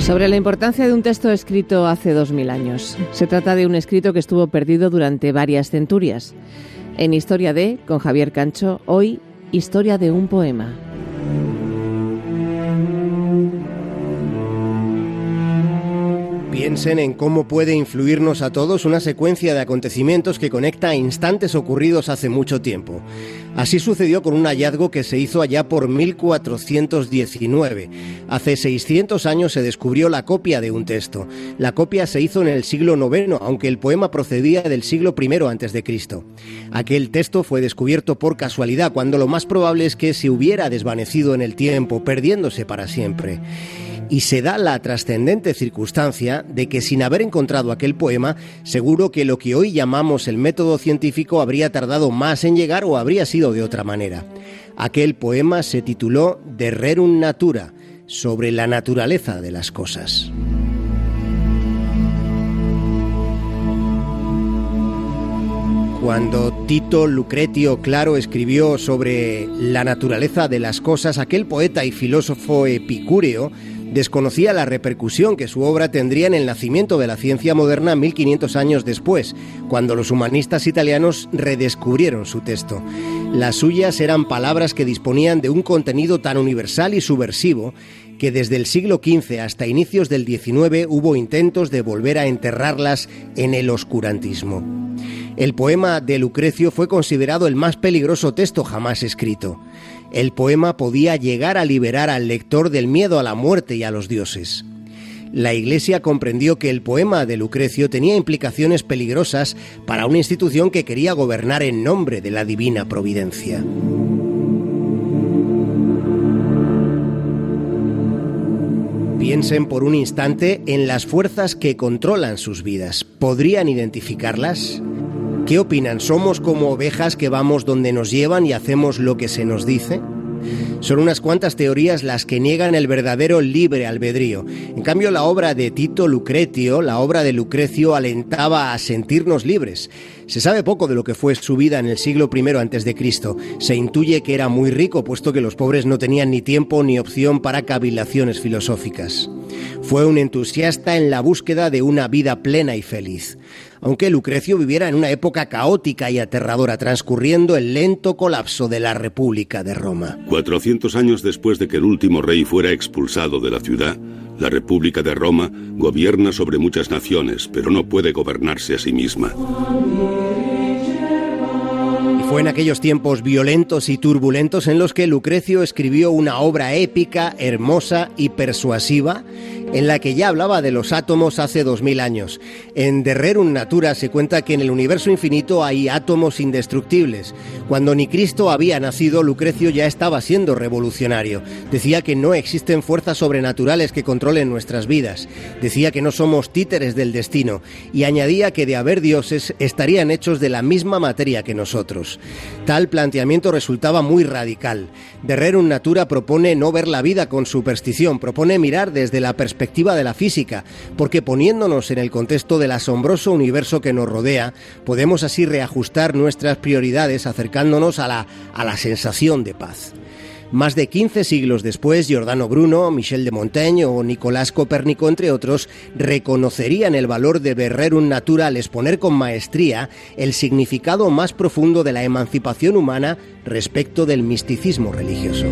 Sobre la importancia de un texto escrito hace dos mil años. Se trata de un escrito que estuvo perdido durante varias centurias. En Historia de, con Javier Cancho, hoy, Historia de un poema. Piensen en cómo puede influirnos a todos una secuencia de acontecimientos que conecta a instantes ocurridos hace mucho tiempo. Así sucedió con un hallazgo que se hizo allá por 1419. Hace 600 años se descubrió la copia de un texto. La copia se hizo en el siglo IX, aunque el poema procedía del siglo I Cristo. Aquel texto fue descubierto por casualidad, cuando lo más probable es que se hubiera desvanecido en el tiempo, perdiéndose para siempre y se da la trascendente circunstancia de que sin haber encontrado aquel poema, seguro que lo que hoy llamamos el método científico habría tardado más en llegar o habría sido de otra manera. Aquel poema se tituló De Rerum Natura, sobre la naturaleza de las cosas. Cuando Tito Lucretio Claro escribió sobre la naturaleza de las cosas, aquel poeta y filósofo epicúreo desconocía la repercusión que su obra tendría en el nacimiento de la ciencia moderna 1500 años después, cuando los humanistas italianos redescubrieron su texto. Las suyas eran palabras que disponían de un contenido tan universal y subversivo que desde el siglo XV hasta inicios del XIX hubo intentos de volver a enterrarlas en el oscurantismo. El poema de Lucrecio fue considerado el más peligroso texto jamás escrito. El poema podía llegar a liberar al lector del miedo a la muerte y a los dioses. La Iglesia comprendió que el poema de Lucrecio tenía implicaciones peligrosas para una institución que quería gobernar en nombre de la divina providencia. Piensen por un instante en las fuerzas que controlan sus vidas. ¿Podrían identificarlas? ¿Qué opinan? ¿Somos como ovejas que vamos donde nos llevan y hacemos lo que se nos dice? Son unas cuantas teorías las que niegan el verdadero libre albedrío. En cambio, la obra de Tito Lucretio, la obra de Lucrecio, alentaba a sentirnos libres. Se sabe poco de lo que fue su vida en el siglo I antes de Cristo. Se intuye que era muy rico, puesto que los pobres no tenían ni tiempo ni opción para cavilaciones filosóficas. Fue un entusiasta en la búsqueda de una vida plena y feliz aunque Lucrecio viviera en una época caótica y aterradora, transcurriendo el lento colapso de la República de Roma. 400 años después de que el último rey fuera expulsado de la ciudad, la República de Roma gobierna sobre muchas naciones, pero no puede gobernarse a sí misma. Fue en aquellos tiempos violentos y turbulentos en los que Lucrecio escribió una obra épica, hermosa y persuasiva en la que ya hablaba de los átomos hace dos mil años. En De Rerum Natura se cuenta que en el universo infinito hay átomos indestructibles. Cuando ni Cristo había nacido, Lucrecio ya estaba siendo revolucionario. Decía que no existen fuerzas sobrenaturales que controlen nuestras vidas. Decía que no somos títeres del destino. Y añadía que de haber dioses estarían hechos de la misma materia que nosotros. Tal planteamiento resultaba muy radical. De Rerum Natura propone no ver la vida con superstición, propone mirar desde la perspectiva perspectiva de la física, porque poniéndonos en el contexto del asombroso universo que nos rodea, podemos así reajustar nuestras prioridades acercándonos a la, a la sensación de paz. Más de 15 siglos después, Giordano Bruno, Michel de Montaigne o Nicolás Copérnico, entre otros, reconocerían el valor de Rerum Natura al exponer con maestría el significado más profundo de la emancipación humana respecto del misticismo religioso.